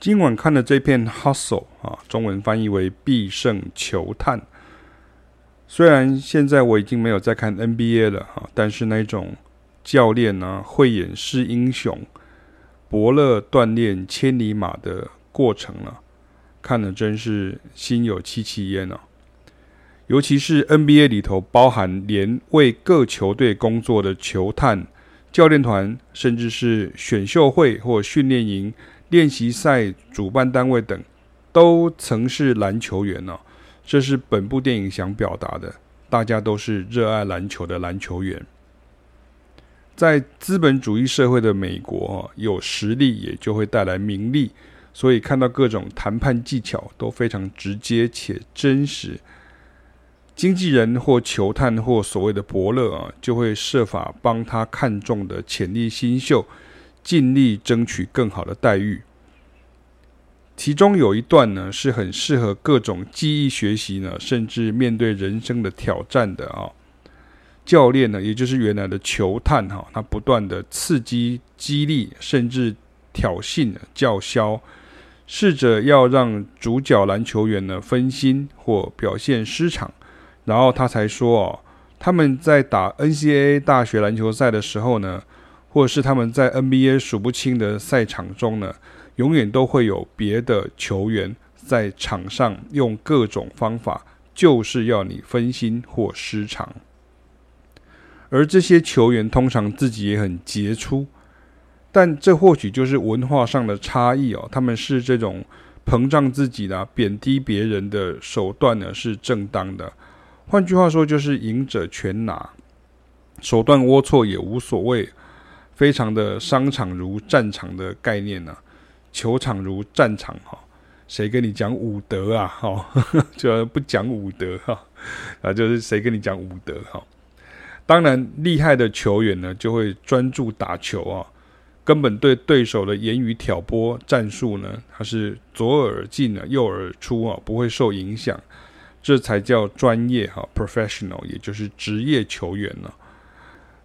今晚看的这篇《Hustle》啊，中文翻译为《必胜球探》。虽然现在我已经没有在看 NBA 了啊，但是那种教练啊慧眼识英雄、伯乐锻炼千里马的过程啊，看了真是心有戚戚焉啊。尤其是 NBA 里头，包含连为各球队工作的球探、教练团，甚至是选秀会或训练营。练习赛主办单位等都曾是篮球员哦，这是本部电影想表达的。大家都是热爱篮球的篮球员。在资本主义社会的美国，有实力也就会带来名利，所以看到各种谈判技巧都非常直接且真实。经纪人或球探或所谓的伯乐啊，就会设法帮他看中的潜力新秀。尽力争取更好的待遇。其中有一段呢，是很适合各种记忆学习呢，甚至面对人生的挑战的啊。教练呢，也就是原来的球探哈，他不断的刺激、激励，甚至挑衅、叫嚣，试着要让主角篮球员呢分心或表现失常，然后他才说哦，他们在打 NCAA 大学篮球赛的时候呢。或者是他们在 NBA 数不清的赛场中呢，永远都会有别的球员在场上用各种方法，就是要你分心或失常。而这些球员通常自己也很杰出，但这或许就是文化上的差异哦。他们是这种膨胀自己的、贬低别人的手段呢，是正当的。换句话说，就是赢者全拿，手段龌龊也无所谓。非常的商场如战场的概念呢、啊，球场如战场哈，谁跟你讲武德啊？哈，就不讲武德哈，啊，就是谁跟你讲武德哈？当然，厉害的球员呢，就会专注打球啊，根本对对手的言语挑拨战术呢，他是左耳进啊，右耳出啊，不会受影响，这才叫专业哈，professional，也就是职业球员呢。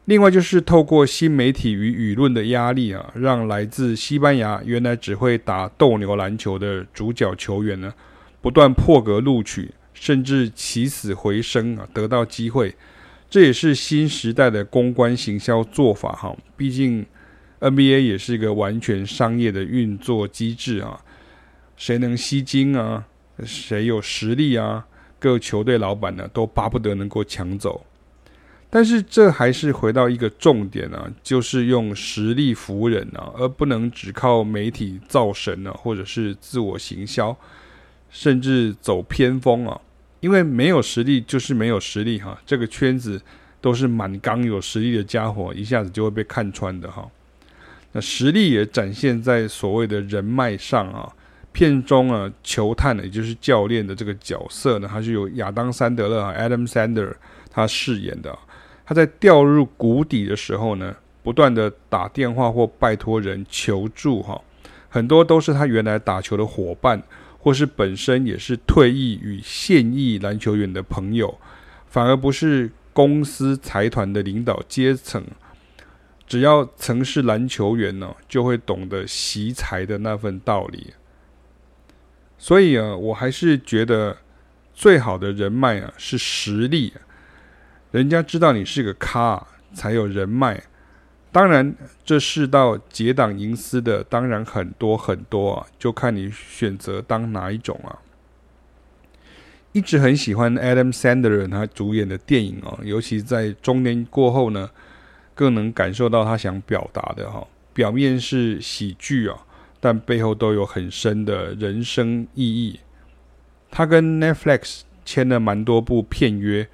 另外就是透过新媒体与舆论的压力啊，让来自西班牙原来只会打斗牛篮球的主角球员呢，不断破格录取，甚至起死回生啊，得到机会。这也是新时代的公关行销做法哈。毕竟 NBA 也是一个完全商业的运作机制啊，谁能吸金啊，谁有实力啊，各球队老板呢都巴不得能够抢走。但是这还是回到一个重点啊，就是用实力服人啊，而不能只靠媒体造神啊，或者是自我行销，甚至走偏锋啊。因为没有实力就是没有实力哈、这个圈子都是满缸有实力的家伙，一下子就会被看穿的哈、那实力也展现在所谓的人脉上啊。片中啊，球探呢，也就是教练的这个角色呢，他是由亚当·山德勒啊 （Adam Sandler） 他饰演的。他在掉入谷底的时候呢，不断的打电话或拜托人求助哈，很多都是他原来打球的伙伴，或是本身也是退役与现役篮球员的朋友，反而不是公司财团的领导阶层。只要曾是篮球员呢，就会懂得惜才的那份道理。所以啊，我还是觉得最好的人脉啊，是实力。人家知道你是个咖，才有人脉。当然，这世道结党营私的当然很多很多啊，就看你选择当哪一种啊。一直很喜欢 Adam Sandler 他主演的电影哦，尤其在中年过后呢，更能感受到他想表达的哈。表面是喜剧啊，但背后都有很深的人生意义。他跟 Netflix 签了蛮多部片约。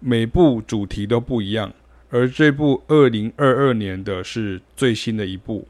每部主题都不一样，而这部二零二二年的是最新的一部。